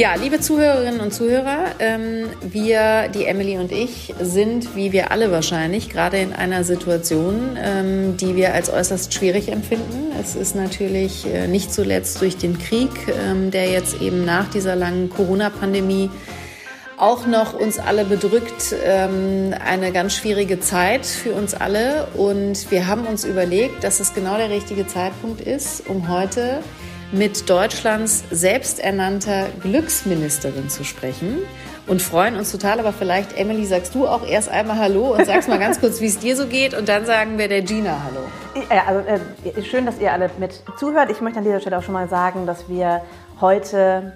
Ja, liebe Zuhörerinnen und Zuhörer, ähm, wir, die Emily und ich, sind, wie wir alle wahrscheinlich, gerade in einer Situation, ähm, die wir als äußerst schwierig empfinden. Es ist natürlich äh, nicht zuletzt durch den Krieg, ähm, der jetzt eben nach dieser langen Corona-Pandemie auch noch uns alle bedrückt, eine ganz schwierige Zeit für uns alle. Und wir haben uns überlegt, dass es genau der richtige Zeitpunkt ist, um heute mit Deutschlands selbsternannter Glücksministerin zu sprechen und freuen uns total. Aber vielleicht, Emily, sagst du auch erst einmal Hallo und sagst mal ganz kurz, wie es dir so geht und dann sagen wir der Gina Hallo. Ja, also äh, schön, dass ihr alle mit zuhört. Ich möchte an dieser Stelle auch schon mal sagen, dass wir heute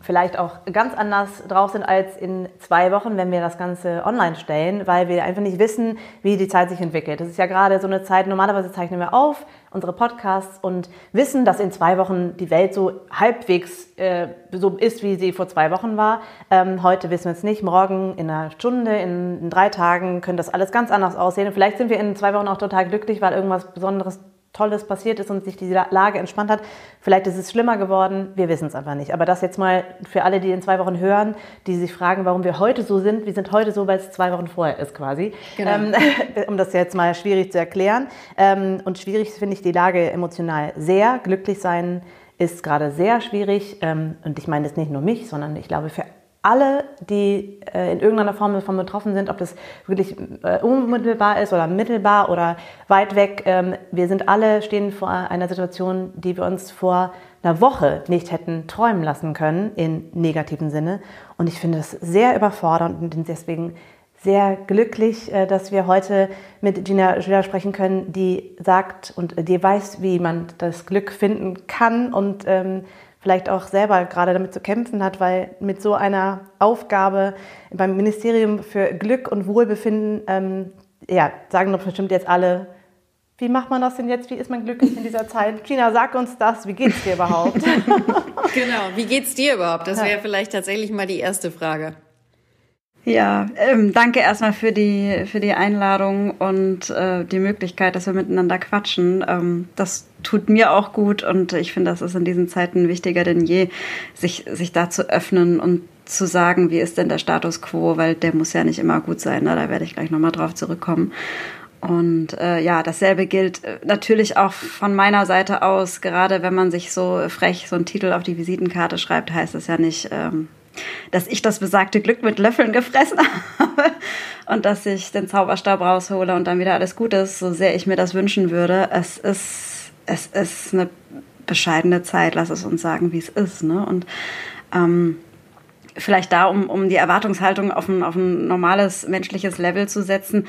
vielleicht auch ganz anders drauf sind als in zwei Wochen, wenn wir das Ganze online stellen, weil wir einfach nicht wissen, wie die Zeit sich entwickelt. Das ist ja gerade so eine Zeit, normalerweise zeichnen wir auf unsere Podcasts und wissen, dass in zwei Wochen die Welt so halbwegs äh, so ist, wie sie vor zwei Wochen war. Ähm, heute wissen wir es nicht, morgen in einer Stunde, in, in drei Tagen könnte das alles ganz anders aussehen. Vielleicht sind wir in zwei Wochen auch total glücklich, weil irgendwas Besonderes Tolles passiert ist und sich die Lage entspannt hat. Vielleicht ist es schlimmer geworden, wir wissen es einfach nicht. Aber das jetzt mal für alle, die in zwei Wochen hören, die sich fragen, warum wir heute so sind. Wir sind heute so, weil es zwei Wochen vorher ist quasi. Genau. Ähm, um das jetzt mal schwierig zu erklären. Ähm, und schwierig finde ich die Lage emotional sehr. Glücklich sein ist gerade sehr schwierig. Ähm, und ich meine jetzt nicht nur mich, sondern ich glaube für alle, die äh, in irgendeiner Form davon betroffen sind, ob das wirklich äh, unmittelbar ist oder mittelbar oder weit weg, ähm, wir sind alle stehen vor einer Situation, die wir uns vor einer Woche nicht hätten träumen lassen können, in negativen Sinne. Und ich finde das sehr überfordernd und bin deswegen sehr glücklich, äh, dass wir heute mit Gina Schüler sprechen können, die sagt und die weiß, wie man das Glück finden kann und ähm, vielleicht auch selber gerade damit zu kämpfen hat, weil mit so einer Aufgabe beim Ministerium für Glück und Wohlbefinden, ähm, ja, sagen doch bestimmt jetzt alle, wie macht man das denn jetzt? Wie ist man glücklich in dieser Zeit? Gina, sag uns das. Wie geht's dir überhaupt? genau, wie geht's dir überhaupt? Das wäre vielleicht tatsächlich mal die erste Frage. Ja, ähm, danke erstmal für die, für die Einladung und äh, die Möglichkeit, dass wir miteinander quatschen. Ähm, das tut mir auch gut und ich finde, das ist in diesen Zeiten wichtiger denn je, sich, sich da zu öffnen und zu sagen, wie ist denn der Status quo, weil der muss ja nicht immer gut sein. Ne? Da werde ich gleich nochmal drauf zurückkommen. Und äh, ja, dasselbe gilt äh, natürlich auch von meiner Seite aus. Gerade wenn man sich so frech so einen Titel auf die Visitenkarte schreibt, heißt es ja nicht, ähm, dass ich das besagte Glück mit Löffeln gefressen habe und dass ich den Zauberstab raushole und dann wieder alles gut ist, so sehr ich mir das wünschen würde. Es ist, es ist eine bescheidene Zeit, lass es uns sagen, wie es ist. Ne? Und ähm, vielleicht da, um, um die Erwartungshaltung auf ein, auf ein normales menschliches Level zu setzen.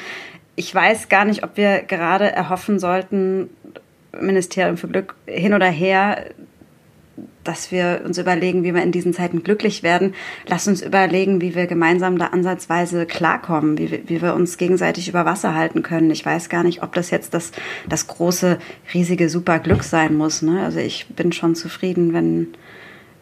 Ich weiß gar nicht, ob wir gerade erhoffen sollten, Ministerium für Glück hin oder her, dass wir uns überlegen, wie wir in diesen Zeiten glücklich werden. Lass uns überlegen, wie wir gemeinsam da ansatzweise klarkommen, wie, wie wir uns gegenseitig über Wasser halten können. Ich weiß gar nicht, ob das jetzt das, das große, riesige, super Glück sein muss. Ne? Also ich bin schon zufrieden, wenn,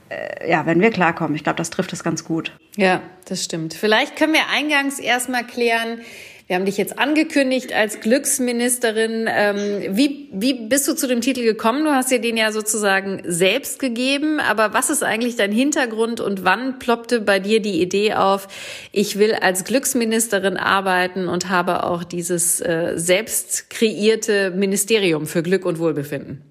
äh, ja, wenn wir klarkommen. Ich glaube, das trifft es ganz gut. Ja, das stimmt. Vielleicht können wir eingangs erstmal klären, wir haben dich jetzt angekündigt als Glücksministerin. Ähm, wie, wie bist du zu dem Titel gekommen? Du hast dir den ja sozusagen selbst gegeben. Aber was ist eigentlich dein Hintergrund und wann ploppte bei dir die Idee auf, ich will als Glücksministerin arbeiten und habe auch dieses äh, selbst kreierte Ministerium für Glück und Wohlbefinden?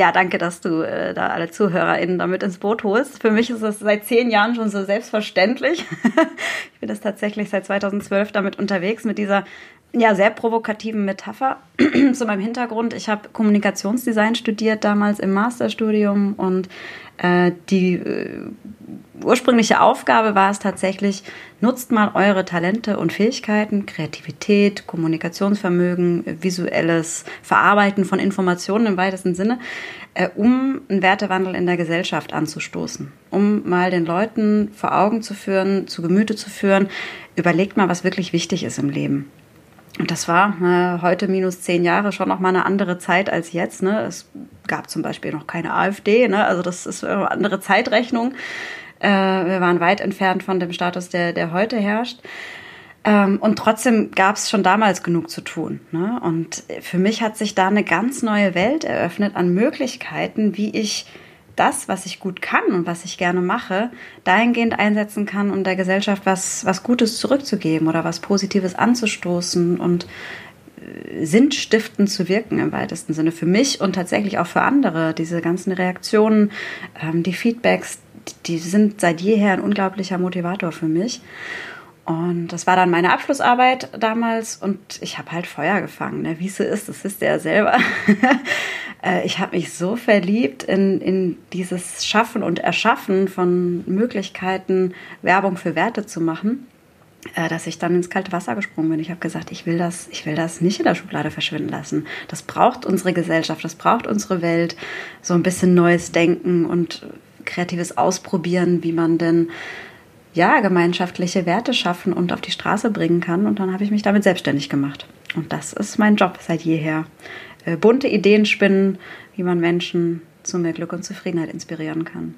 Ja, danke, dass du äh, da alle ZuhörerInnen damit ins Boot holst. Für mich ist es seit zehn Jahren schon so selbstverständlich. ich bin das tatsächlich seit 2012 damit unterwegs, mit dieser ja, sehr provokativen Metapher zu meinem Hintergrund. Ich habe Kommunikationsdesign studiert damals im Masterstudium und äh, die äh, ursprüngliche Aufgabe war es tatsächlich, nutzt mal eure Talente und Fähigkeiten, Kreativität, Kommunikationsvermögen, visuelles Verarbeiten von Informationen im weitesten Sinne, äh, um einen Wertewandel in der Gesellschaft anzustoßen, um mal den Leuten vor Augen zu führen, zu Gemüte zu führen, überlegt mal, was wirklich wichtig ist im Leben. Und das war äh, heute minus zehn Jahre schon noch mal eine andere Zeit als jetzt. Ne? Es gab zum Beispiel noch keine AfD, ne? also das ist eine andere Zeitrechnung. Äh, wir waren weit entfernt von dem Status, der, der heute herrscht. Ähm, und trotzdem gab es schon damals genug zu tun. Ne? Und für mich hat sich da eine ganz neue Welt eröffnet an Möglichkeiten, wie ich das, was ich gut kann und was ich gerne mache, dahingehend einsetzen kann, um der Gesellschaft was, was Gutes zurückzugeben oder was Positives anzustoßen und äh, sinnstiftend zu wirken im weitesten Sinne für mich und tatsächlich auch für andere. Diese ganzen Reaktionen, ähm, die Feedbacks, die sind seit jeher ein unglaublicher Motivator für mich. Und das war dann meine Abschlussarbeit damals und ich habe halt Feuer gefangen. Ne? Wie es so ist, das wisst ihr ja selber. Äh, ich habe mich so verliebt in, in dieses Schaffen und Erschaffen von Möglichkeiten, Werbung für Werte zu machen, äh, dass ich dann ins kalte Wasser gesprungen bin. Ich habe gesagt, ich will, das, ich will das nicht in der Schublade verschwinden lassen. Das braucht unsere Gesellschaft, das braucht unsere Welt. So ein bisschen neues Denken und kreatives Ausprobieren, wie man denn ja, gemeinschaftliche Werte schaffen und auf die Straße bringen kann. Und dann habe ich mich damit selbstständig gemacht. Und das ist mein Job seit jeher. Äh, bunte Ideen spinnen, wie man Menschen zu mehr Glück und Zufriedenheit inspirieren kann.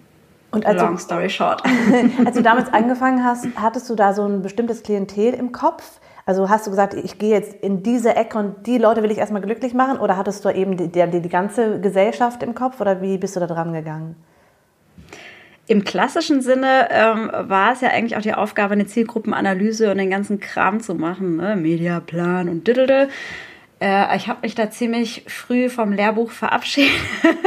Und also, Long story short. als du damals angefangen hast, hattest du da so ein bestimmtes Klientel im Kopf? Also hast du gesagt, ich gehe jetzt in diese Ecke und die Leute will ich erstmal glücklich machen? Oder hattest du eben die, die, die ganze Gesellschaft im Kopf? Oder wie bist du da dran gegangen? Im klassischen Sinne ähm, war es ja eigentlich auch die Aufgabe, eine Zielgruppenanalyse und den ganzen Kram zu machen, ne? Mediaplan und diddle. Äh, ich habe mich da ziemlich früh vom Lehrbuch verabschiedet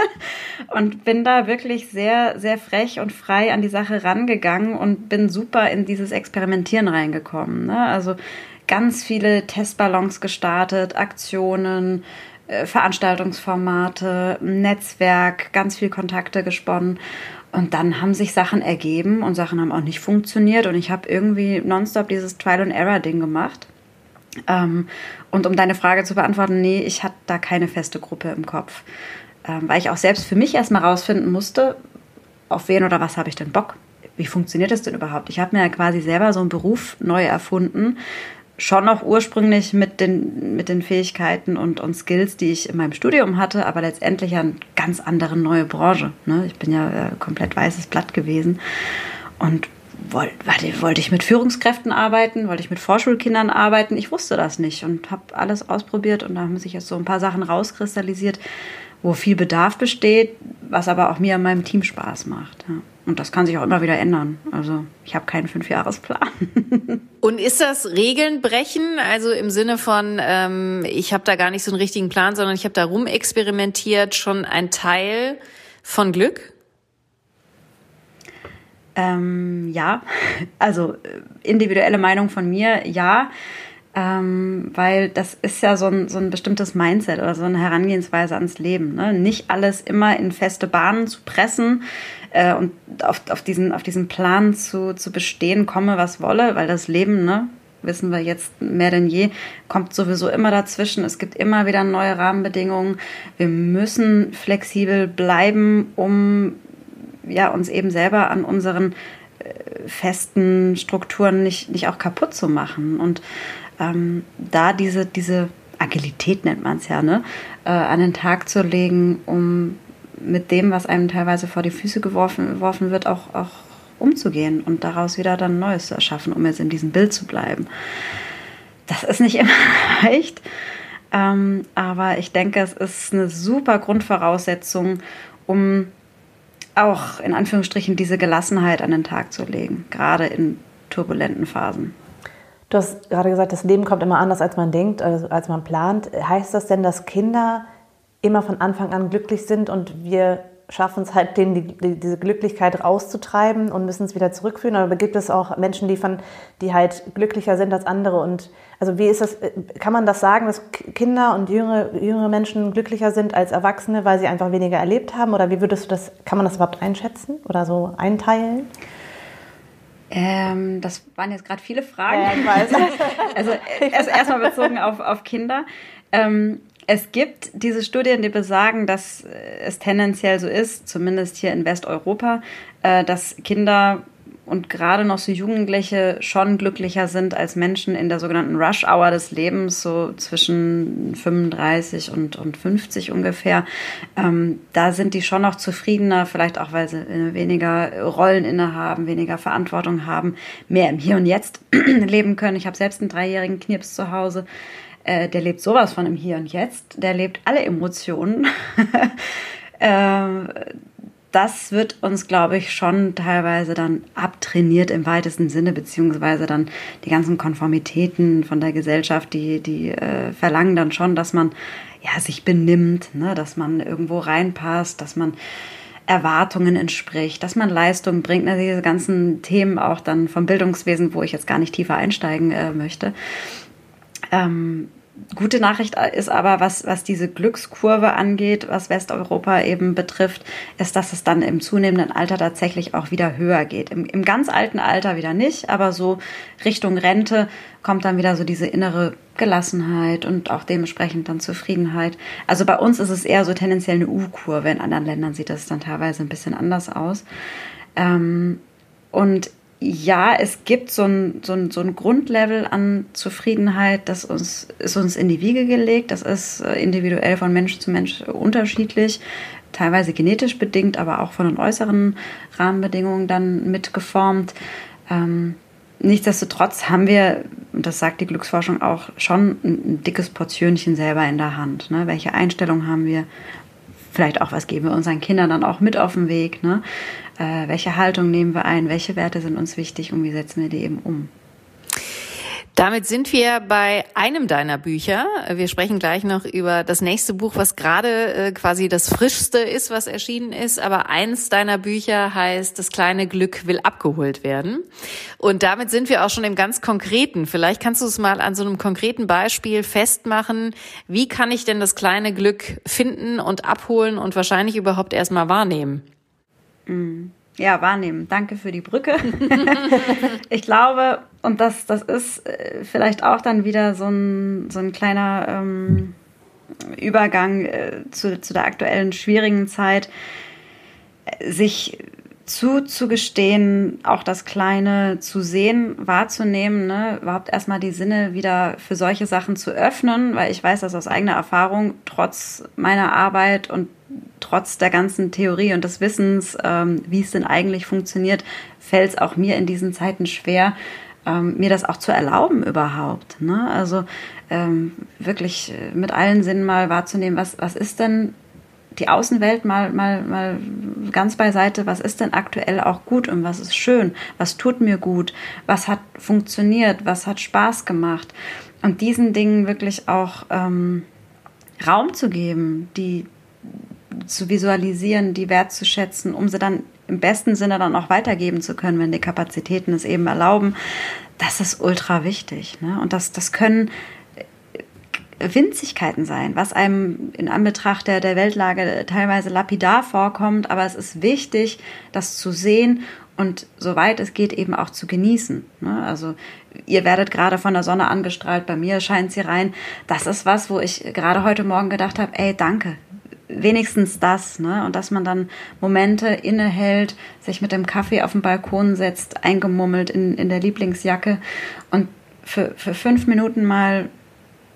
und bin da wirklich sehr, sehr frech und frei an die Sache rangegangen und bin super in dieses Experimentieren reingekommen. Ne? Also ganz viele Testballons gestartet, Aktionen, äh, Veranstaltungsformate, Netzwerk, ganz viel Kontakte gesponnen und dann haben sich Sachen ergeben und Sachen haben auch nicht funktioniert. Und ich habe irgendwie nonstop dieses Trial-and-Error-Ding gemacht. Ähm, und um deine Frage zu beantworten, nee, ich hatte da keine feste Gruppe im Kopf. Ähm, weil ich auch selbst für mich erstmal rausfinden musste, auf wen oder was habe ich denn Bock? Wie funktioniert das denn überhaupt? Ich habe mir ja quasi selber so einen Beruf neu erfunden, schon noch ursprünglich mit den, mit den Fähigkeiten und, und Skills, die ich in meinem Studium hatte, aber letztendlich eine ganz andere neue Branche. Ne? Ich bin ja äh, komplett weißes Blatt gewesen und wollte, wollte ich mit Führungskräften arbeiten, wollte ich mit Vorschulkindern arbeiten. Ich wusste das nicht und habe alles ausprobiert und da haben sich jetzt so ein paar Sachen rauskristallisiert, wo viel Bedarf besteht, was aber auch mir und meinem Team Spaß macht. Ja. Und das kann sich auch immer wieder ändern. Also ich habe keinen Fünfjahresplan. Und ist das Regeln brechen? Also im Sinne von, ähm, ich habe da gar nicht so einen richtigen Plan, sondern ich habe da rumexperimentiert, schon ein Teil von Glück? Ähm, ja, also äh, individuelle Meinung von mir, ja ähm, weil das ist ja so ein, so ein bestimmtes Mindset oder so eine Herangehensweise ans Leben. Ne? Nicht alles immer in feste Bahnen zu pressen äh, und auf, auf, diesen, auf diesen Plan zu, zu bestehen, komme was wolle, weil das Leben, ne, wissen wir jetzt mehr denn je, kommt sowieso immer dazwischen. Es gibt immer wieder neue Rahmenbedingungen. Wir müssen flexibel bleiben, um ja, uns eben selber an unseren äh, festen Strukturen nicht, nicht auch kaputt zu machen. Und ähm, da diese, diese Agilität nennt man es ja, ne, äh, an den Tag zu legen, um mit dem, was einem teilweise vor die Füße geworfen, geworfen wird, auch, auch umzugehen und daraus wieder dann Neues zu erschaffen, um jetzt in diesem Bild zu bleiben. Das ist nicht immer leicht, ähm, aber ich denke, es ist eine super Grundvoraussetzung, um auch in Anführungsstrichen diese Gelassenheit an den Tag zu legen, gerade in turbulenten Phasen. Du hast gerade gesagt, das Leben kommt immer anders, als man denkt, also als man plant. Heißt das denn, dass Kinder immer von Anfang an glücklich sind und wir schaffen es halt, denen die, die, diese Glücklichkeit rauszutreiben und müssen es wieder zurückführen? Oder gibt es auch Menschen, die, von, die halt glücklicher sind als andere? Und also wie ist das, kann man das sagen, dass Kinder und jüngere, jüngere Menschen glücklicher sind als Erwachsene, weil sie einfach weniger erlebt haben? Oder wie würdest du das, kann man das überhaupt einschätzen oder so einteilen? Ähm, das waren jetzt gerade viele Fragen. Ja, ich weiß. also erst erstmal bezogen auf, auf Kinder. Ähm, es gibt diese Studien, die besagen, dass es tendenziell so ist, zumindest hier in Westeuropa, äh, dass Kinder und gerade noch so Jugendliche schon glücklicher sind als Menschen in der sogenannten Rush-Hour des Lebens, so zwischen 35 und, und 50 ungefähr. Ähm, da sind die schon noch zufriedener, vielleicht auch, weil sie weniger Rollen innehaben, weniger Verantwortung haben, mehr im Hier und Jetzt leben können. Ich habe selbst einen dreijährigen Knips zu Hause. Äh, der lebt sowas von im Hier und Jetzt. Der lebt alle Emotionen. äh, das wird uns, glaube ich, schon teilweise dann abtrainiert im weitesten Sinne, beziehungsweise dann die ganzen Konformitäten von der Gesellschaft, die, die äh, verlangen dann schon, dass man ja, sich benimmt, ne? dass man irgendwo reinpasst, dass man Erwartungen entspricht, dass man Leistung bringt, ne? diese ganzen Themen auch dann vom Bildungswesen, wo ich jetzt gar nicht tiefer einsteigen äh, möchte. Ähm, Gute Nachricht ist aber, was, was diese Glückskurve angeht, was Westeuropa eben betrifft, ist, dass es dann im zunehmenden Alter tatsächlich auch wieder höher geht. Im, Im ganz alten Alter wieder nicht, aber so Richtung Rente kommt dann wieder so diese innere Gelassenheit und auch dementsprechend dann Zufriedenheit. Also bei uns ist es eher so tendenziell eine U-Kurve. In anderen Ländern sieht das dann teilweise ein bisschen anders aus. Ähm, und ja, es gibt so ein, so, ein, so ein Grundlevel an Zufriedenheit, das uns, ist uns in die Wiege gelegt. Das ist äh, individuell von Mensch zu Mensch unterschiedlich, teilweise genetisch bedingt, aber auch von den äußeren Rahmenbedingungen dann mitgeformt. Ähm, nichtsdestotrotz haben wir, und das sagt die Glücksforschung auch, schon ein, dickes Portionchen selber in der Hand. Ne? Welche Einstellung haben wir? Vielleicht auch, was geben wir unseren Kindern dann auch mit auf den Weg? Ne? äh, welche Haltung nehmen wir ein, welche Werte sind uns wichtig und wie setzen wir die eben um. Damit sind wir bei einem deiner Bücher. Wir sprechen gleich noch über das nächste Buch, was gerade äh, quasi das frischste ist, was erschienen ist. Aber eins deiner Bücher heißt Das kleine Glück will abgeholt werden. Und damit sind wir auch schon im ganz Konkreten. Vielleicht kannst du es mal an so einem konkreten Beispiel festmachen. Wie kann ich denn das kleine Glück finden und abholen und wahrscheinlich überhaupt erstmal wahrnehmen? Mm. Ja, wahrnehmen. Danke für die Brücke. ich glaube, und das, das ist äh, vielleicht auch dann wieder so ein, so ein kleiner ähm, Übergang äh, zu, zu der aktuellen schwierigen Zeit, sich zuzugestehen, auch das Kleine zu sehen, wahrzunehmen, ne? überhaupt erstmal die Sinne wieder für solche Sachen zu öffnen, weil ich weiß das aus eigener Erfahrung, trotz meiner Arbeit und trotz der ganzen Theorie und des Wissens, ähm, wie es denn eigentlich funktioniert, fällt es auch mir in diesen Zeiten schwer, ähm, mir das auch zu erlauben überhaupt. Ne? Also ähm, wirklich äh, mit allen Sinnen mal wahrzunehmen, was, was ist denn die Außenwelt mal, mal, mal ganz beiseite, was ist denn aktuell auch gut und was ist schön, was tut mir gut, was hat funktioniert, was hat Spaß gemacht und diesen Dingen wirklich auch ähm, Raum zu geben, die, zu visualisieren, die wertzuschätzen, um sie dann im besten Sinne dann auch weitergeben zu können, wenn die Kapazitäten es eben erlauben. Das ist ultra wichtig. Ne? Und das, das können äh, Winzigkeiten sein, was einem in Anbetracht der, der Weltlage teilweise lapidar vorkommt, aber es ist wichtig, das zu sehen und soweit es geht eben auch zu genießen. Ne? Also ihr werdet gerade von der Sonne angestrahlt, bei mir scheint sie rein. Das ist was, wo ich gerade heute Morgen gedacht habe, ey, danke, wenigstens das, ne? Und dass man dann Momente innehält, sich mit dem Kaffee auf den Balkon setzt, eingemummelt in, in der Lieblingsjacke und für, für fünf Minuten mal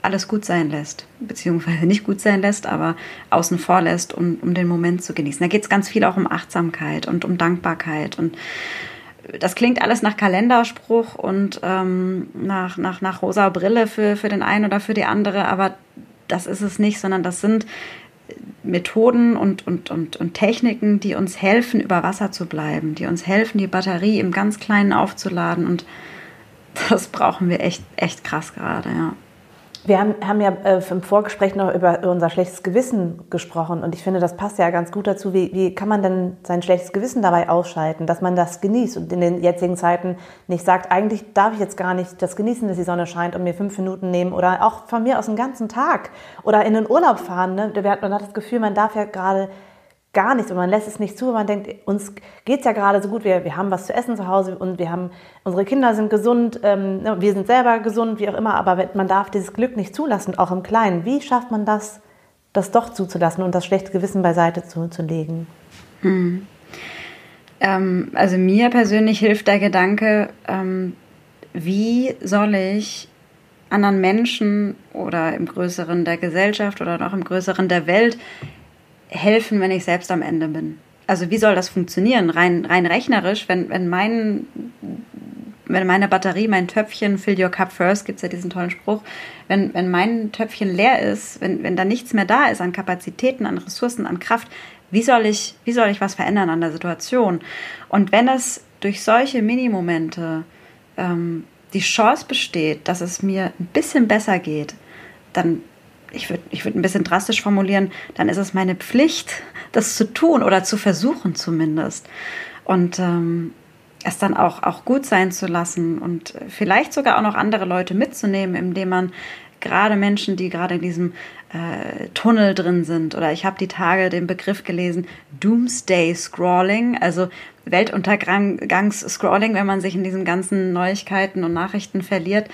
alles gut sein lässt, beziehungsweise nicht gut sein lässt, aber außen vor lässt, um, um den Moment zu genießen. Da geht es ganz viel auch um Achtsamkeit und um Dankbarkeit und das klingt alles nach Kalenderspruch und ähm, nach, nach, nach rosa Brille für, für den einen oder für die andere, aber das ist es nicht, sondern das sind Methoden und, und, und, und Techniken, die uns helfen, über Wasser zu bleiben, die uns helfen, die Batterie im ganz Kleinen aufzuladen. Und das brauchen wir echt, echt krass gerade, ja. Wir haben, haben ja äh, im Vorgespräch noch über unser schlechtes Gewissen gesprochen und ich finde, das passt ja ganz gut dazu. Wie, wie kann man denn sein schlechtes Gewissen dabei ausschalten, dass man das genießt und in den jetzigen Zeiten nicht sagt, eigentlich darf ich jetzt gar nicht das genießen, dass die Sonne scheint und mir fünf Minuten nehmen oder auch von mir aus den ganzen Tag oder in den Urlaub fahren. Ne? Man hat das Gefühl, man darf ja gerade gar nichts und man lässt es nicht zu, man denkt, uns geht es ja gerade so gut, wir, wir haben was zu essen zu Hause und wir haben, unsere Kinder sind gesund, ähm, ne, wir sind selber gesund, wie auch immer, aber man darf dieses Glück nicht zulassen, auch im Kleinen. Wie schafft man das, das doch zuzulassen und das schlechte Gewissen beiseite zu, zu legen? Hm. Ähm, also mir persönlich hilft der Gedanke, ähm, wie soll ich anderen Menschen oder im Größeren der Gesellschaft oder noch im Größeren der Welt helfen, wenn ich selbst am Ende bin? Also wie soll das funktionieren? Rein, rein rechnerisch, wenn, wenn mein wenn meine Batterie, mein Töpfchen, fill your cup first, gibt es ja diesen tollen Spruch, wenn, wenn mein Töpfchen leer ist, wenn, wenn da nichts mehr da ist an Kapazitäten, an Ressourcen, an Kraft, Wie soll ich, wie soll ich was verändern an der Situation? Und wenn es durch solche Minimomente ähm, die Chance besteht, dass es mir ein bisschen besser geht, dann, ich würde ich würd ein bisschen drastisch formulieren, dann ist es meine Pflicht, das zu tun oder zu versuchen zumindest. Und ähm, es dann auch, auch gut sein zu lassen und vielleicht sogar auch noch andere Leute mitzunehmen, indem man gerade Menschen, die gerade in diesem äh, Tunnel drin sind, oder ich habe die Tage den Begriff gelesen, Doomsday Scrolling, also Weltuntergangs-Scrolling, wenn man sich in diesen ganzen Neuigkeiten und Nachrichten verliert,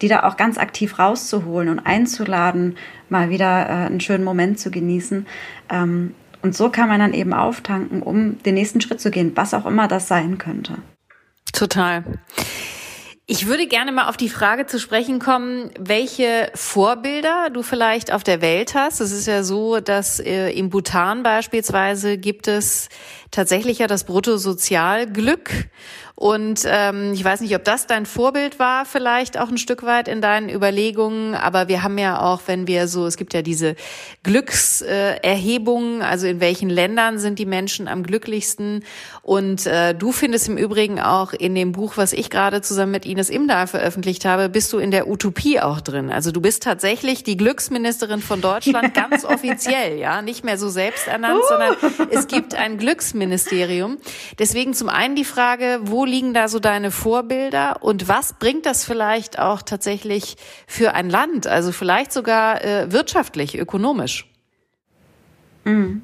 die da auch ganz aktiv rauszuholen und einzuladen, mal wieder äh, einen schönen Moment zu genießen. Ähm, und so kann man dann eben auftanken, um den nächsten Schritt zu gehen, was auch immer das sein könnte. Total. Ich würde gerne mal auf die Frage zu sprechen kommen, welche Vorbilder du vielleicht auf der Welt hast. Es ist ja so, dass äh, im Bhutan beispielsweise gibt es tatsächlich ja das Bruttosozialglück und ähm, ich weiß nicht, ob das dein Vorbild war, vielleicht auch ein Stück weit in deinen Überlegungen. Aber wir haben ja auch, wenn wir so, es gibt ja diese Glückserhebungen, also in welchen Ländern sind die Menschen am glücklichsten. Und äh, du findest im Übrigen auch in dem Buch, was ich gerade zusammen mit Ines Imdahl veröffentlicht habe, bist du in der Utopie auch drin. Also du bist tatsächlich die Glücksministerin von Deutschland, ganz offiziell, ja, nicht mehr so selbsternannt, uh. sondern es gibt ein Glücksministerium. Deswegen zum einen die Frage, wo liegen da so deine Vorbilder und was bringt das vielleicht auch tatsächlich für ein Land, also vielleicht sogar äh, wirtschaftlich, ökonomisch? Mhm.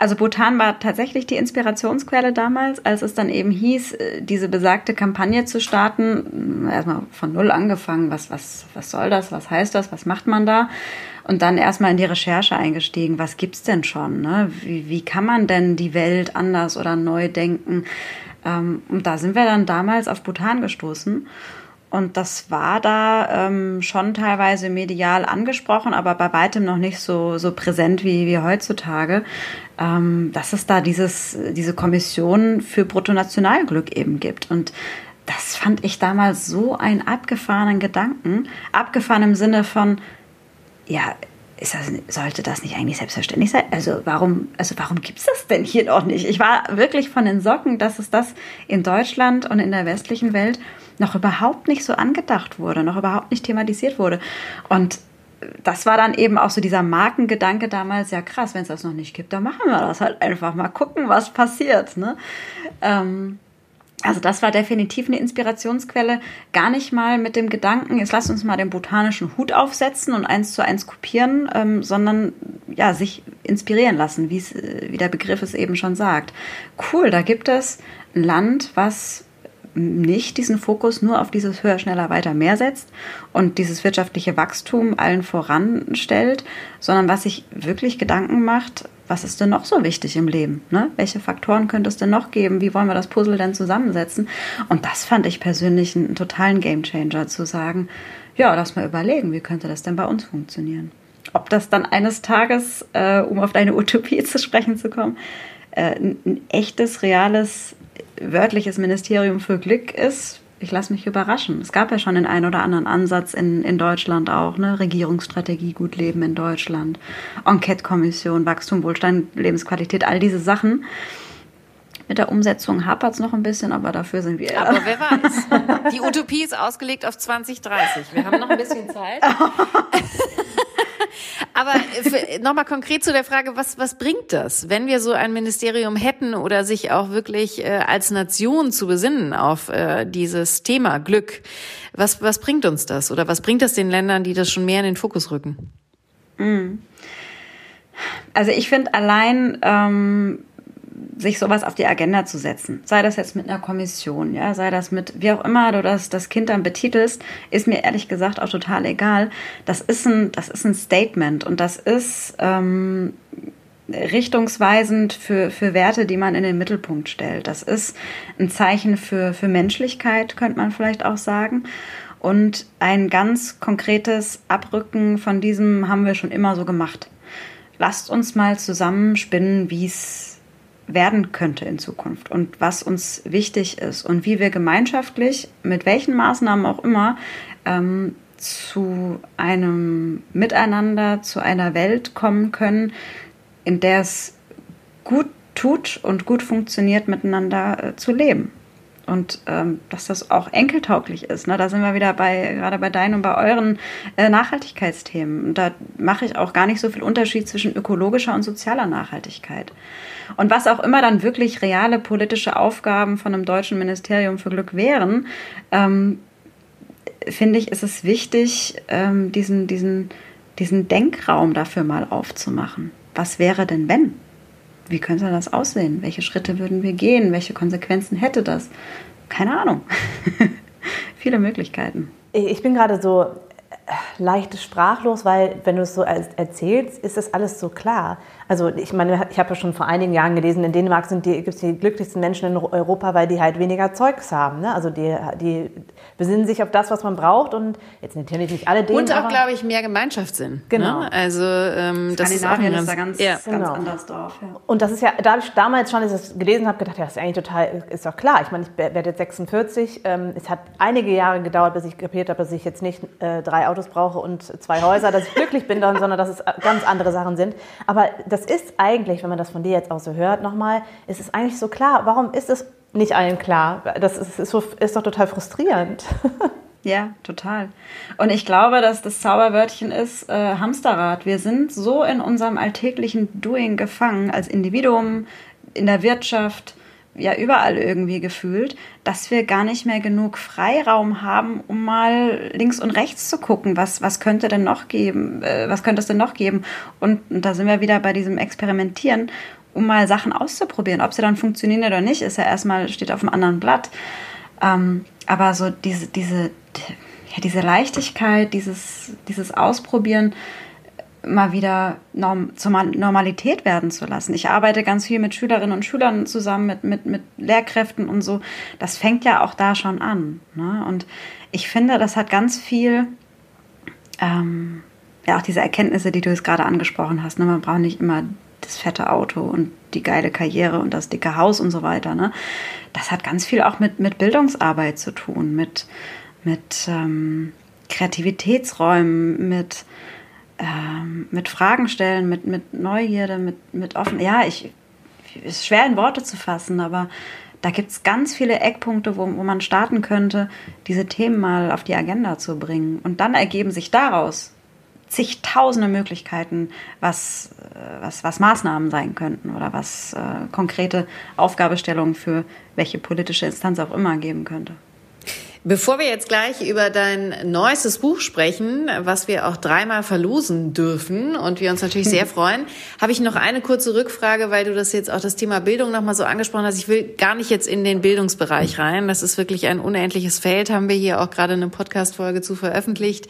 Also Bhutan war tatsächlich die Inspirationsquelle damals, als es dann eben hieß, äh, diese besagte Kampagne zu starten. Erstmal von null angefangen, was, was, was soll das, was heißt das, was macht man da? Und dann erstmal in die Recherche eingestiegen, was gibt's denn schon? Ne? Wie, wie kann man denn die Welt anders oder neu denken? Ähm, und da sind wir dann damals auf Bhutan gestoßen. Und das war da ähm, schon teilweise medial angesprochen, aber bei weitem noch nicht so, so präsent wie, wie heutzutage, ähm, dass es da dieses, diese Kommission für Bruttonationalglück eben gibt. Und das fand ich damals so einen abgefahrenen Gedanken. Abgefahren im Sinne von, ja, das, sollte das nicht eigentlich selbstverständlich sein? Also warum, also warum gibt es das denn hier noch nicht? Ich war wirklich von den Socken, dass es das in Deutschland und in der westlichen Welt noch überhaupt nicht so angedacht wurde, noch überhaupt nicht thematisiert wurde. Und das war dann eben auch so dieser Markengedanke damals, ja krass, wenn es das noch nicht gibt, dann machen wir das halt einfach mal gucken, was passiert. Ne? Ähm, also das war definitiv eine Inspirationsquelle. Gar nicht mal mit dem Gedanken, jetzt lass uns mal den botanischen Hut aufsetzen und eins zu eins kopieren, ähm, sondern ja, sich inspirieren lassen, wie wie der Begriff es eben schon sagt. Cool, da gibt es ein Land, was nicht diesen Fokus nur auf dieses höher, schneller, weiter, mehr setzt und dieses wirtschaftliche Wachstum allen voranstellt, sondern was sich wirklich Gedanken macht, was ist denn noch so wichtig im Leben? Ne? Welche Faktoren könnte es denn noch geben? Wie wollen wir das Puzzle denn zusammensetzen? Und das fand ich persönlich einen totalen Gamechanger zu sagen, ja, lass mal überlegen, wie könnte das denn bei uns funktionieren? Ob das dann eines Tages, äh, um auf deine Utopie zu sprechen zu kommen, äh, ein echtes, reales wörtliches Ministerium für Glück ist, ich lasse mich überraschen. Es gab ja schon den einen oder anderen Ansatz in, in Deutschland auch, ne? Regierungsstrategie, Gut Leben in Deutschland, Enquete-Kommission, Wachstum, Wohlstand, Lebensqualität, all diese Sachen. Mit der Umsetzung hapert es noch ein bisschen, aber dafür sind wir. Aber wer weiß. Die Utopie ist ausgelegt auf 2030. Wir haben noch ein bisschen Zeit. Aber nochmal konkret zu der Frage, was, was bringt das, wenn wir so ein Ministerium hätten oder sich auch wirklich äh, als Nation zu besinnen auf äh, dieses Thema Glück? Was, was bringt uns das oder was bringt das den Ländern, die das schon mehr in den Fokus rücken? Mm. Also ich finde allein ähm, sich sowas auf die Agenda zu setzen. Sei das jetzt mit einer Kommission, ja, sei das mit, wie auch immer du das, das Kind dann betitelst, ist mir ehrlich gesagt auch total egal. Das ist ein, das ist ein Statement und das ist ähm, richtungsweisend für, für Werte, die man in den Mittelpunkt stellt. Das ist ein Zeichen für, für Menschlichkeit, könnte man vielleicht auch sagen. Und ein ganz konkretes Abrücken von diesem haben wir schon immer so gemacht. Lasst uns mal zusammen spinnen, wie es werden könnte in Zukunft und was uns wichtig ist und wie wir gemeinschaftlich, mit welchen Maßnahmen auch immer, ähm, zu einem Miteinander, zu einer Welt kommen können, in der es gut tut und gut funktioniert, miteinander äh, zu leben. Und ähm, dass das auch enkeltauglich ist. Ne? Da sind wir wieder bei, gerade bei deinen und bei euren äh, Nachhaltigkeitsthemen. Und da mache ich auch gar nicht so viel Unterschied zwischen ökologischer und sozialer Nachhaltigkeit. Und was auch immer dann wirklich reale politische Aufgaben von einem deutschen Ministerium für Glück wären, ähm, finde ich, ist es wichtig, ähm, diesen, diesen, diesen Denkraum dafür mal aufzumachen. Was wäre denn, wenn? Wie könnte das aussehen? Welche Schritte würden wir gehen? Welche Konsequenzen hätte das? Keine Ahnung. Viele Möglichkeiten. Ich bin gerade so leicht sprachlos, weil wenn du es so erzählst, ist das alles so klar. Also ich meine, ich habe ja schon vor einigen Jahren gelesen, in Dänemark sind die, gibt es die glücklichsten Menschen in Europa, weil die halt weniger Zeugs haben. Ne? Also die, die besinnen sich auf das, was man braucht und jetzt natürlich nicht alle Dänen. Und auch, glaube ich, mehr Gemeinschaftssinn. Ne? Genau. Ne? Also ähm, das ist auch ein ganz, ist da ganz, ja. ganz genau. anders drauf. Ja. Und das ist ja, da habe ich damals schon, als ich das gelesen habe, gedacht, ja, das ist eigentlich total, ist doch klar. Ich meine, ich werde jetzt 46. Ähm, es hat einige Jahre gedauert, bis ich kapiert habe, dass ich jetzt nicht äh, drei Autos brauche und zwei Häuser, dass ich glücklich bin, sondern dass es ganz andere Sachen sind. Aber das das ist eigentlich, wenn man das von dir jetzt auch so hört, nochmal, ist es eigentlich so klar. Warum ist es nicht allen klar? Das ist, ist, so, ist doch total frustrierend. Ja, total. Und ich glaube, dass das Zauberwörtchen ist äh, Hamsterrad. Wir sind so in unserem alltäglichen Doing gefangen, als Individuum, in der Wirtschaft, ja überall irgendwie gefühlt, dass wir gar nicht mehr genug Freiraum haben, um mal links und rechts zu gucken, was, was könnte denn noch geben, äh, was könnte es denn noch geben. Und, und da sind wir wieder bei diesem Experimentieren, um mal Sachen auszuprobieren. Ob sie dann funktionieren oder nicht, ist ja erstmal, steht auf einem anderen Blatt. Ähm, aber so diese, diese, ja, diese Leichtigkeit, dieses, dieses Ausprobieren, mal wieder norm zur Normalität werden zu lassen. Ich arbeite ganz viel mit Schülerinnen und Schülern zusammen, mit, mit, mit Lehrkräften und so. Das fängt ja auch da schon an. Ne? Und ich finde, das hat ganz viel, ähm, ja, auch diese Erkenntnisse, die du jetzt gerade angesprochen hast. Ne? Man braucht nicht immer das fette Auto und die geile Karriere und das dicke Haus und so weiter. Ne? Das hat ganz viel auch mit, mit Bildungsarbeit zu tun, mit, mit ähm, Kreativitätsräumen, mit ähm, mit Fragen stellen, mit, mit Neugierde, mit, mit offen. Ja, ich ist schwer in Worte zu fassen, aber da gibt es ganz viele Eckpunkte, wo, wo man starten könnte, diese Themen mal auf die Agenda zu bringen. Und dann ergeben sich daraus zigtausende Möglichkeiten, was, äh, was, was Maßnahmen sein könnten oder was äh, konkrete Aufgabestellungen für welche politische Instanz auch immer geben könnte. Bevor wir jetzt gleich über dein neuestes Buch sprechen, was wir auch dreimal verlosen dürfen und wir uns natürlich sehr freuen, habe ich noch eine kurze Rückfrage, weil du das jetzt auch das Thema Bildung nochmal so angesprochen hast. Ich will gar nicht jetzt in den Bildungsbereich rein. Das ist wirklich ein unendliches Feld, haben wir hier auch gerade eine Podcast-Folge zu veröffentlicht.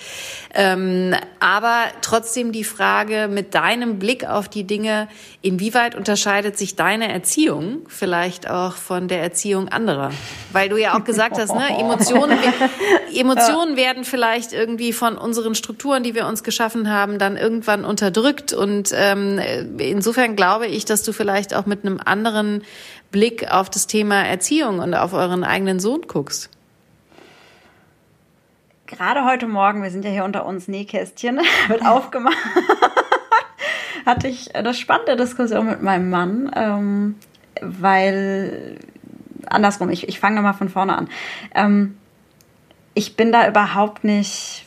Ähm, aber trotzdem die Frage mit deinem Blick auf die Dinge, inwieweit unterscheidet sich deine Erziehung vielleicht auch von der Erziehung anderer? Weil du ja auch gesagt hast, ne, Emotionen Emotionen, Emotionen werden vielleicht irgendwie von unseren Strukturen, die wir uns geschaffen haben, dann irgendwann unterdrückt. Und ähm, insofern glaube ich, dass du vielleicht auch mit einem anderen Blick auf das Thema Erziehung und auf euren eigenen Sohn guckst. Gerade heute Morgen, wir sind ja hier unter uns Nähkästchen, wird aufgemacht, hatte ich eine spannende Diskussion mit meinem Mann, ähm, weil andersrum, ich, ich fange mal von vorne an. Ähm, ich bin da überhaupt nicht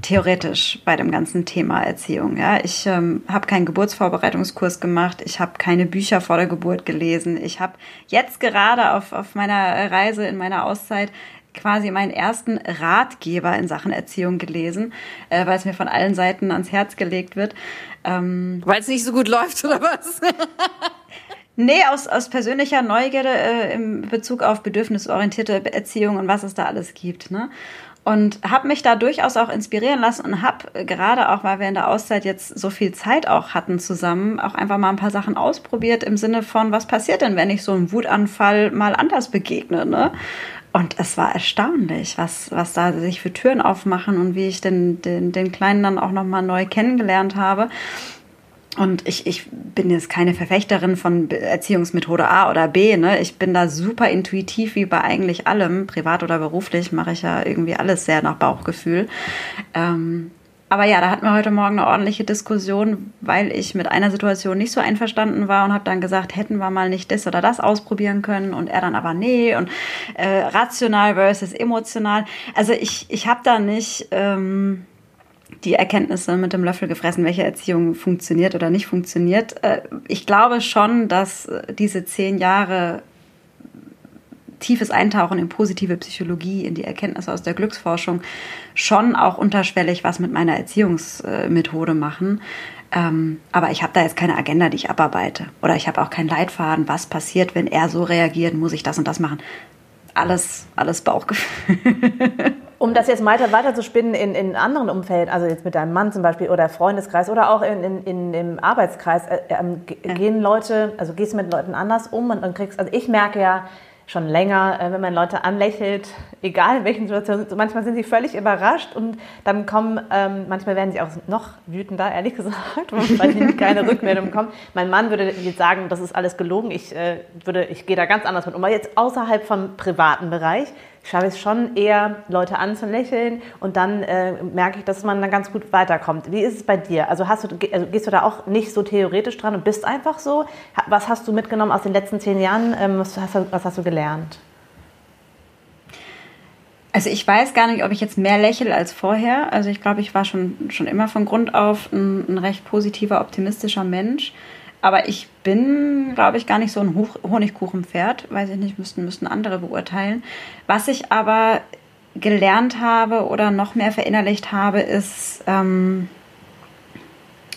theoretisch bei dem ganzen Thema Erziehung. Ja, ich ähm, habe keinen Geburtsvorbereitungskurs gemacht. Ich habe keine Bücher vor der Geburt gelesen. Ich habe jetzt gerade auf, auf meiner Reise in meiner Auszeit quasi meinen ersten Ratgeber in Sachen Erziehung gelesen, äh, weil es mir von allen Seiten ans Herz gelegt wird. Ähm, weil es nicht so gut läuft oder was? Nee, aus, aus persönlicher Neugierde äh, im Bezug auf bedürfnisorientierte Erziehung und was es da alles gibt. Ne? Und habe mich da durchaus auch inspirieren lassen und habe gerade auch, weil wir in der Auszeit jetzt so viel Zeit auch hatten zusammen, auch einfach mal ein paar Sachen ausprobiert im Sinne von, was passiert denn, wenn ich so einem Wutanfall mal anders begegne. Ne? Und es war erstaunlich, was, was da sich für Türen aufmachen und wie ich den, den, den Kleinen dann auch nochmal neu kennengelernt habe. Und ich, ich bin jetzt keine Verfechterin von Erziehungsmethode A oder B. Ne? Ich bin da super intuitiv wie bei eigentlich allem. Privat oder beruflich mache ich ja irgendwie alles sehr nach Bauchgefühl. Ähm, aber ja, da hatten wir heute Morgen eine ordentliche Diskussion, weil ich mit einer Situation nicht so einverstanden war und habe dann gesagt, hätten wir mal nicht das oder das ausprobieren können und er dann aber nee und äh, rational versus emotional. Also ich, ich habe da nicht ähm, die Erkenntnisse mit dem Löffel gefressen, welche Erziehung funktioniert oder nicht funktioniert. Äh, ich glaube schon, dass diese zehn Jahre tiefes Eintauchen in positive Psychologie, in die Erkenntnisse aus der Glücksforschung schon auch unterschwellig was mit meiner Erziehungsmethode machen. Ähm, aber ich habe da jetzt keine Agenda, die ich abarbeite. Oder ich habe auch keinen Leitfaden, was passiert, wenn er so reagiert, muss ich das und das machen. Alles, alles Bauchgefühl. Um das jetzt weiter, weiter zu spinnen in, in anderen Umfelden, also jetzt mit deinem Mann zum Beispiel oder Freundeskreis oder auch in, in, in im Arbeitskreis, äh, äh, gehen Leute, also gehst du mit Leuten anders um und, und kriegst, also ich merke ja, schon länger, äh, wenn man Leute anlächelt, egal in welchen Situationen, manchmal sind sie völlig überrascht und dann kommen, ähm, manchmal werden sie auch noch wütender, ehrlich gesagt, weil ihnen keine Rückmeldung kommt. Mein Mann würde jetzt sagen, das ist alles gelogen, ich, äh, würde, ich gehe da ganz anders mit um. Aber jetzt außerhalb vom privaten Bereich, schaffe ich es schon eher, Leute anzulächeln und dann äh, merke ich, dass man dann ganz gut weiterkommt. Wie ist es bei dir? Also, hast du, also gehst du da auch nicht so theoretisch dran und bist einfach so? Was hast du mitgenommen aus den letzten zehn Jahren? Ähm, was, hast du, was hast du gelernt? Also ich weiß gar nicht, ob ich jetzt mehr lächle als vorher. Also ich glaube, ich war schon, schon immer von Grund auf ein, ein recht positiver, optimistischer Mensch. Aber ich bin, glaube ich, gar nicht so ein Honigkuchenpferd. Weiß ich nicht, müssten, müssten andere beurteilen. Was ich aber gelernt habe oder noch mehr verinnerlicht habe, ist, ähm,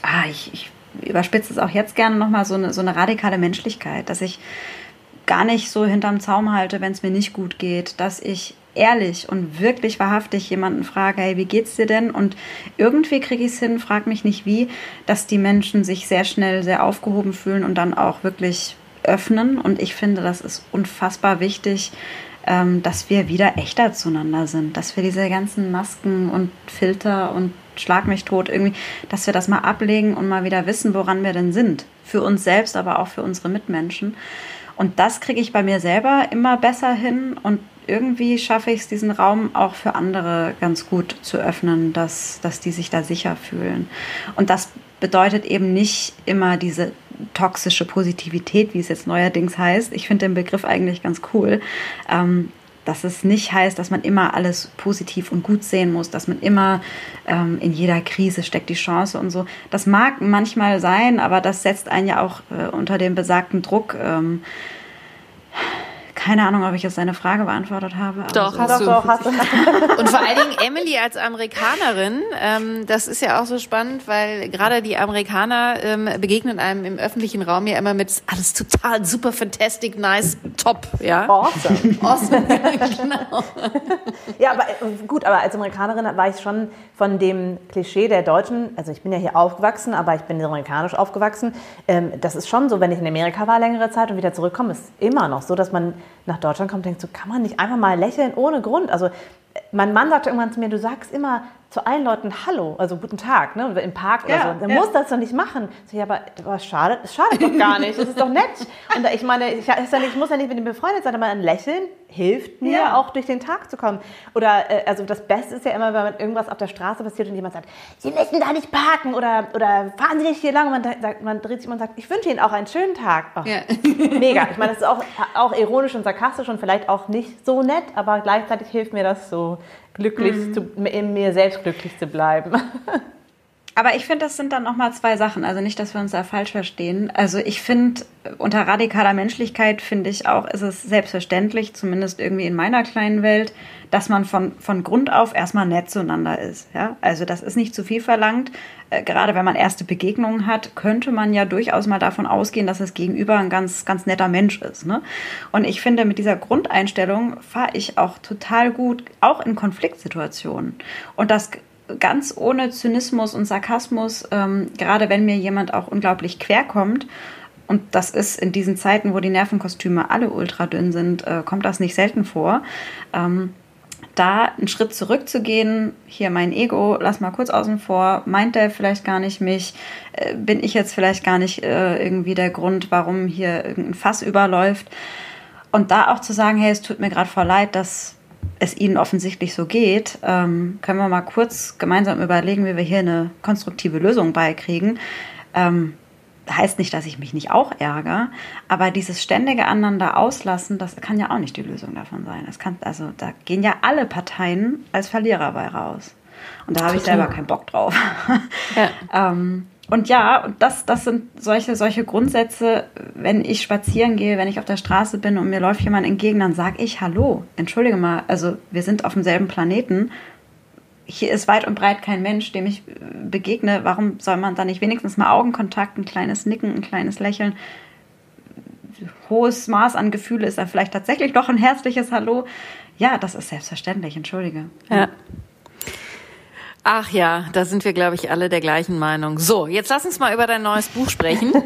ah, ich, ich überspitze es auch jetzt gerne nochmal, so eine, so eine radikale Menschlichkeit, dass ich gar nicht so hinterm Zaum halte, wenn es mir nicht gut geht, dass ich ehrlich und wirklich wahrhaftig jemanden frage, hey, wie geht's dir denn? Und irgendwie kriege ich es hin, frag mich nicht wie, dass die Menschen sich sehr schnell sehr aufgehoben fühlen und dann auch wirklich öffnen. Und ich finde, das ist unfassbar wichtig, ähm, dass wir wieder echter zueinander sind, dass wir diese ganzen Masken und Filter und Schlag mich tot irgendwie, dass wir das mal ablegen und mal wieder wissen, woran wir denn sind. Für uns selbst, aber auch für unsere Mitmenschen. Und das kriege ich bei mir selber immer besser hin und irgendwie schaffe ich es, diesen Raum auch für andere ganz gut zu öffnen, dass, dass die sich da sicher fühlen. Und das bedeutet eben nicht immer diese toxische Positivität, wie es jetzt neuerdings heißt. Ich finde den Begriff eigentlich ganz cool. Ähm, dass es nicht heißt, dass man immer alles positiv und gut sehen muss, dass man immer ähm, in jeder Krise steckt die Chance und so. Das mag manchmal sein, aber das setzt einen ja auch äh, unter dem besagten Druck. Ähm, keine Ahnung, ob ich jetzt deine Frage beantwortet habe. Doch, hast du. Doch, hast du. Und vor allen Dingen Emily als Amerikanerin, ähm, das ist ja auch so spannend, weil gerade die Amerikaner ähm, begegnen einem im öffentlichen Raum ja immer mit alles total super, fantastic, nice, top, ja. Awesome. awesome, genau. ja, aber äh, gut, aber als Amerikanerin war ich schon von dem Klischee der Deutschen, also ich bin ja hier aufgewachsen, aber ich bin amerikanisch aufgewachsen. Ähm, das ist schon so, wenn ich in Amerika war längere Zeit und wieder zurückkomme, ist immer noch so, dass man nach Deutschland kommt denkt, so kann man nicht einfach mal lächeln ohne Grund. Also mein Mann sagte irgendwann zu mir, du sagst immer zu allen Leuten Hallo, also guten Tag, ne, im Park oder ja, so. Dann ja. muss das doch nicht machen. So, ja, aber was schadet, es schadet doch gar nicht, das ist doch nett. Und ich meine, ich, ich muss ja nicht mit ihm befreundet sein, aber ein Lächeln hilft mir ja. auch durch den Tag zu kommen. Oder, äh, also das Beste ist ja immer, wenn man irgendwas auf der Straße passiert und jemand sagt, Sie müssen da nicht parken oder, oder fahren Sie nicht hier lang. Und man, sagt, man dreht sich um und sagt, ich wünsche Ihnen auch einen schönen Tag. Oh, mega. Ich meine, das ist auch, auch ironisch und sarkastisch und vielleicht auch nicht so nett, aber gleichzeitig hilft mir das so glücklich mhm. zu, in mir selbst glücklich zu bleiben. Aber ich finde, das sind dann nochmal zwei Sachen. Also nicht, dass wir uns da falsch verstehen. Also ich finde, unter radikaler Menschlichkeit finde ich auch, ist es selbstverständlich, zumindest irgendwie in meiner kleinen Welt, dass man von, von Grund auf erstmal nett zueinander ist. Ja? Also das ist nicht zu viel verlangt. Äh, gerade wenn man erste Begegnungen hat, könnte man ja durchaus mal davon ausgehen, dass das Gegenüber ein ganz, ganz netter Mensch ist. Ne? Und ich finde, mit dieser Grundeinstellung fahre ich auch total gut, auch in Konfliktsituationen. Und das ganz ohne Zynismus und Sarkasmus, ähm, gerade wenn mir jemand auch unglaublich quer kommt. Und das ist in diesen Zeiten, wo die Nervenkostüme alle ultra dünn sind, äh, kommt das nicht selten vor. Ähm, da einen Schritt zurückzugehen, hier mein Ego, lass mal kurz außen vor, meint der vielleicht gar nicht mich, äh, bin ich jetzt vielleicht gar nicht äh, irgendwie der Grund, warum hier irgendein Fass überläuft. Und da auch zu sagen, hey, es tut mir gerade voll leid, dass es Ihnen offensichtlich so geht, ähm, können wir mal kurz gemeinsam überlegen, wie wir hier eine konstruktive Lösung beikriegen. Ähm, heißt nicht, dass ich mich nicht auch ärgere, aber dieses ständige Aneinander auslassen, das kann ja auch nicht die Lösung davon sein. Das kann, also da gehen ja alle Parteien als Verlierer bei raus. Und da habe ich selber keinen Bock drauf. Ja. ähm, und ja, und das, das sind solche, solche Grundsätze, wenn ich spazieren gehe, wenn ich auf der Straße bin und mir läuft jemand entgegen, dann sage ich Hallo, entschuldige mal, also wir sind auf demselben Planeten. Hier ist weit und breit kein Mensch, dem ich begegne. Warum soll man da nicht wenigstens mal Augenkontakt, ein kleines Nicken, ein kleines Lächeln? Hohes Maß an Gefühle ist dann vielleicht tatsächlich doch ein herzliches Hallo. Ja, das ist selbstverständlich, entschuldige. Ja. Ach ja, da sind wir, glaube ich, alle der gleichen Meinung. So, jetzt lass uns mal über dein neues Buch sprechen.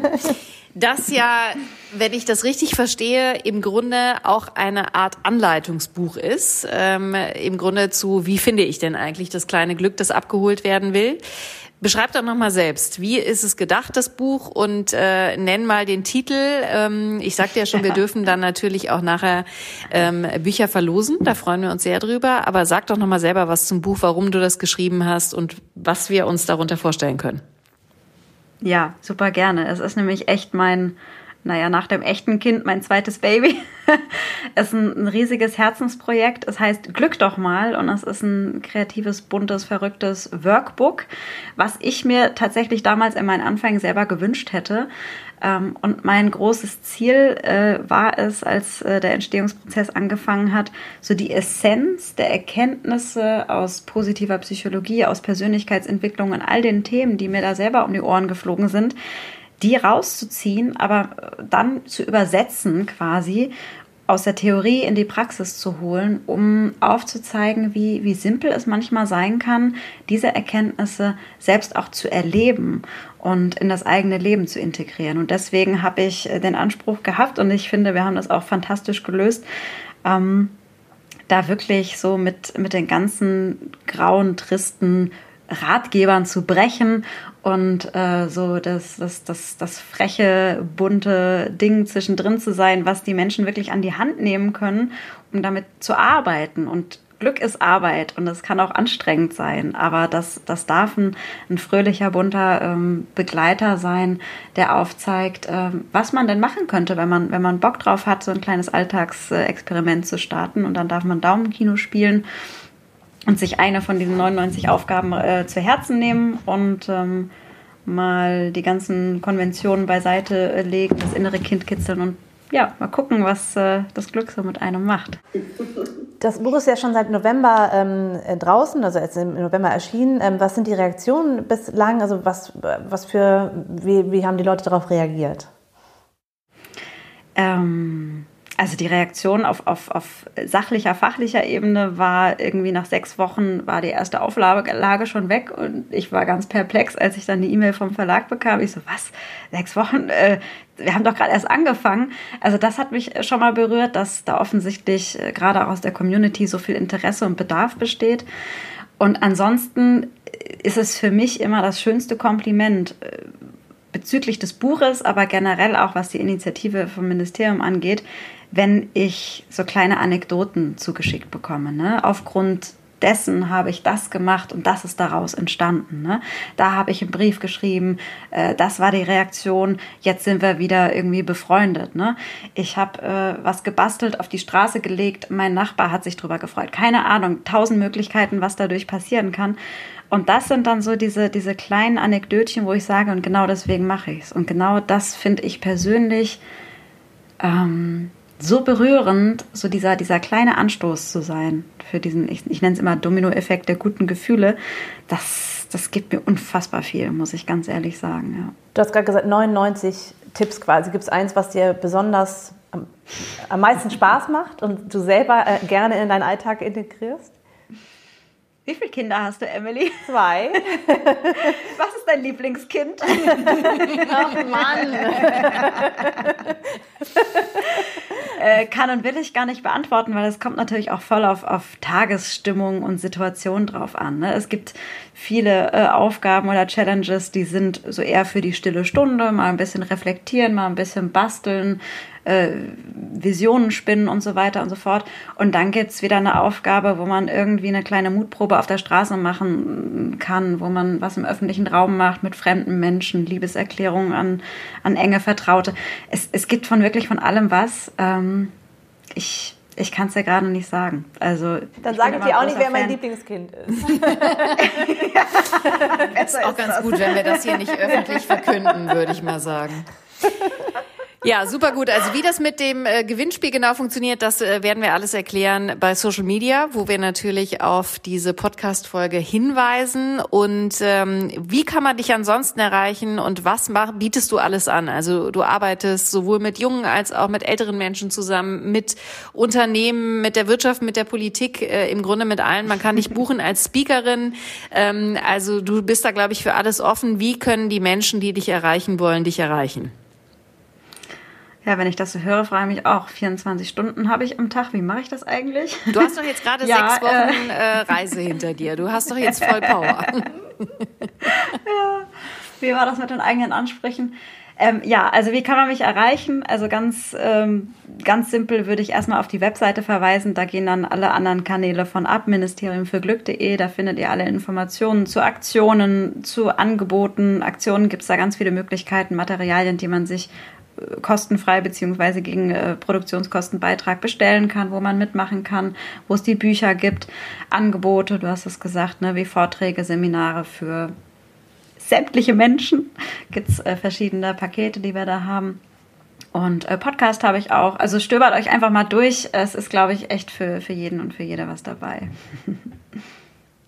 Das ja, wenn ich das richtig verstehe, im Grunde auch eine Art Anleitungsbuch ist. Ähm, Im Grunde zu, wie finde ich denn eigentlich das kleine Glück, das abgeholt werden will. Beschreib doch nochmal selbst, wie ist es gedacht, das Buch und äh, nenn mal den Titel. Ähm, ich sagte ja schon, wir dürfen dann natürlich auch nachher ähm, Bücher verlosen, da freuen wir uns sehr drüber. Aber sag doch nochmal selber was zum Buch, warum du das geschrieben hast und was wir uns darunter vorstellen können. Ja, super gerne. Es ist nämlich echt mein naja, nach dem echten Kind mein zweites Baby. es ist ein, ein, riesiges Herzensprojekt. Es heißt Glück doch mal und es ist ein kreatives, buntes, verrücktes Workbook, was ich mir tatsächlich damals in meinen Anfängen selber gewünscht hätte. Ähm, und mein großes Ziel äh, war es, als äh, der Entstehungsprozess angefangen hat, so die Essenz der Erkenntnisse aus positiver Psychologie, aus Persönlichkeitsentwicklung und all den Themen, die mir da selber um die Ohren geflogen sind, die rauszuziehen, aber äh, dann zu übersetzen quasi aus der Theorie in die Praxis zu holen, um aufzuzeigen, wie, wie simpel es manchmal sein kann, diese Erkenntnisse selbst auch zu erleben und in das eigene Leben zu integrieren. Und deswegen habe ich äh, den Anspruch gehabt und ich finde, wir haben das auch fantastisch gelöst. Ähm, da wirklich so mit, mit den ganzen grauen, tristen Ratgebern zu brechen und äh, so das, das, das, das freche, bunte Ding zwischendrin zu sein, was die Menschen wirklich an die Hand nehmen können, um damit zu arbeiten. Und Glück ist Arbeit und es kann auch anstrengend sein, aber das, das darf ein, ein fröhlicher, bunter ähm, Begleiter sein, der aufzeigt, ähm, was man denn machen könnte, wenn man, wenn man Bock drauf hat, so ein kleines Alltagsexperiment zu starten. Und dann darf man Daumenkino spielen und sich eine von diesen 99 Aufgaben äh, zu Herzen nehmen und ähm, mal die ganzen Konventionen beiseite äh, legen, das innere Kind kitzeln und ja, mal gucken, was äh, das Glück so mit einem macht. Das Buch ist ja schon seit November ähm, äh, draußen, also jetzt im November erschienen. Ähm, was sind die Reaktionen bislang? Also was, was für, wie, wie haben die Leute darauf reagiert? Ähm, also die Reaktion auf, auf, auf sachlicher, fachlicher Ebene war irgendwie nach sechs Wochen war die erste Auflage schon weg und ich war ganz perplex, als ich dann die E-Mail vom Verlag bekam. Ich so, was? Sechs Wochen? Äh, wir haben doch gerade erst angefangen. Also das hat mich schon mal berührt, dass da offensichtlich äh, gerade aus der Community so viel Interesse und Bedarf besteht. Und ansonsten ist es für mich immer das schönste Kompliment äh, bezüglich des Buches, aber generell auch was die Initiative vom Ministerium angeht, wenn ich so kleine Anekdoten zugeschickt bekomme. Ne? Aufgrund dessen habe ich das gemacht und das ist daraus entstanden. Ne? Da habe ich einen Brief geschrieben, äh, das war die Reaktion, jetzt sind wir wieder irgendwie befreundet. Ne? Ich habe äh, was gebastelt, auf die Straße gelegt, mein Nachbar hat sich darüber gefreut. Keine Ahnung, tausend Möglichkeiten, was dadurch passieren kann. Und das sind dann so diese, diese kleinen Anekdötchen, wo ich sage, und genau deswegen mache ich es. Und genau das finde ich persönlich ähm, so berührend, so dieser, dieser kleine Anstoß zu sein für diesen, ich, ich nenne es immer Dominoeffekt der guten Gefühle, das, das gibt mir unfassbar viel, muss ich ganz ehrlich sagen. Ja. Du hast gerade gesagt, 99 Tipps quasi. Gibt es eins, was dir besonders am, am meisten Spaß macht und du selber äh, gerne in deinen Alltag integrierst? Wie viele Kinder hast du, Emily? Zwei. Was ist dein Lieblingskind? Ach Mann. äh, kann und will ich gar nicht beantworten, weil es kommt natürlich auch voll auf, auf Tagesstimmung und Situation drauf an. Ne? Es gibt viele äh, Aufgaben oder Challenges, die sind so eher für die stille Stunde, mal ein bisschen reflektieren, mal ein bisschen basteln, äh, Visionen spinnen und so weiter und so fort. Und dann gibt's wieder eine Aufgabe, wo man irgendwie eine kleine Mutprobe auf der Straße machen kann, wo man was im öffentlichen Raum macht mit fremden Menschen, Liebeserklärungen an, an enge Vertraute. Es, es gibt von wirklich von allem was. Ähm, ich ich kann es ja gerade nicht sagen. Also dann sage ich dir auch nicht, wer mein Lieblingskind ist. das ist auch ganz gut, wenn wir das hier nicht öffentlich verkünden, würde ich mal sagen. Ja, super gut. Also wie das mit dem äh, Gewinnspiel genau funktioniert, das äh, werden wir alles erklären bei Social Media, wo wir natürlich auf diese Podcast-Folge hinweisen. Und ähm, wie kann man dich ansonsten erreichen und was mach, bietest du alles an? Also du arbeitest sowohl mit jungen als auch mit älteren Menschen zusammen, mit Unternehmen, mit der Wirtschaft, mit der Politik, äh, im Grunde mit allen. Man kann dich buchen als Speakerin. Ähm, also du bist da, glaube ich, für alles offen. Wie können die Menschen, die dich erreichen wollen, dich erreichen? Ja, wenn ich das so höre, frage ich mich auch, 24 Stunden habe ich am Tag. Wie mache ich das eigentlich? Du hast doch jetzt gerade ja, sechs Wochen äh, äh, Reise hinter dir. Du hast doch jetzt voll Power. ja. Wie war das mit den eigenen Ansprüchen? Ähm, ja, also wie kann man mich erreichen? Also ganz, ähm, ganz simpel würde ich erstmal auf die Webseite verweisen. Da gehen dann alle anderen Kanäle von ab, ministeriumfürglück.de. Da findet ihr alle Informationen zu Aktionen, zu Angeboten. Aktionen gibt es da ganz viele Möglichkeiten, Materialien, die man sich kostenfrei beziehungsweise gegen äh, Produktionskostenbeitrag bestellen kann, wo man mitmachen kann, wo es die Bücher gibt, Angebote, du hast es gesagt, ne, wie Vorträge, Seminare für sämtliche Menschen. Gibt es äh, verschiedene Pakete, die wir da haben. Und äh, Podcast habe ich auch. Also stöbert euch einfach mal durch. Es ist, glaube ich, echt für, für jeden und für jede was dabei.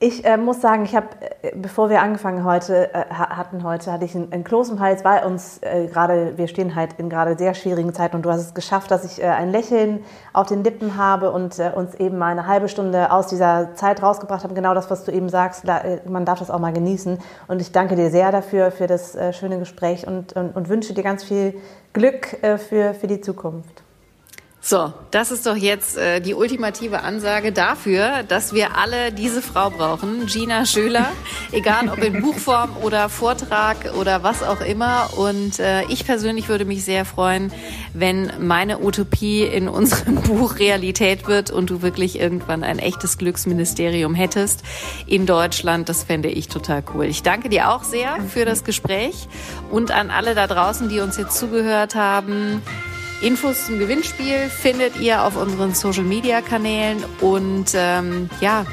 Ich äh, muss sagen, ich habe, äh, bevor wir angefangen heute äh, hatten heute, hatte ich einen, einen Kloß im Hals, weil uns äh, gerade, wir stehen halt in gerade sehr schwierigen Zeiten und du hast es geschafft, dass ich äh, ein Lächeln auf den Lippen habe und äh, uns eben mal eine halbe Stunde aus dieser Zeit rausgebracht haben. Genau das, was du eben sagst, da, man darf das auch mal genießen. Und ich danke dir sehr dafür, für das schöne Gespräch und, und, und, wünsche dir ganz viel Glück für, für die Zukunft. So, das ist doch jetzt äh, die ultimative Ansage dafür, dass wir alle diese Frau brauchen, Gina Schöler, egal ob in Buchform oder Vortrag oder was auch immer. Und äh, ich persönlich würde mich sehr freuen, wenn meine Utopie in unserem Buch Realität wird und du wirklich irgendwann ein echtes Glücksministerium hättest in Deutschland. Das fände ich total cool. Ich danke dir auch sehr für das Gespräch und an alle da draußen, die uns jetzt zugehört haben. Infos zum Gewinnspiel findet ihr auf unseren Social Media Kanälen und ähm, ja,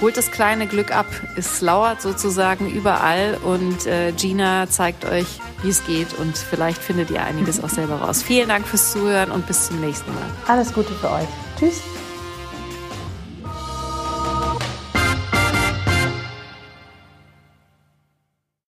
holt das kleine Glück ab. Es lauert sozusagen überall und äh, Gina zeigt euch, wie es geht und vielleicht findet ihr einiges auch selber raus. Vielen Dank fürs Zuhören und bis zum nächsten Mal. Alles Gute für euch. Tschüss.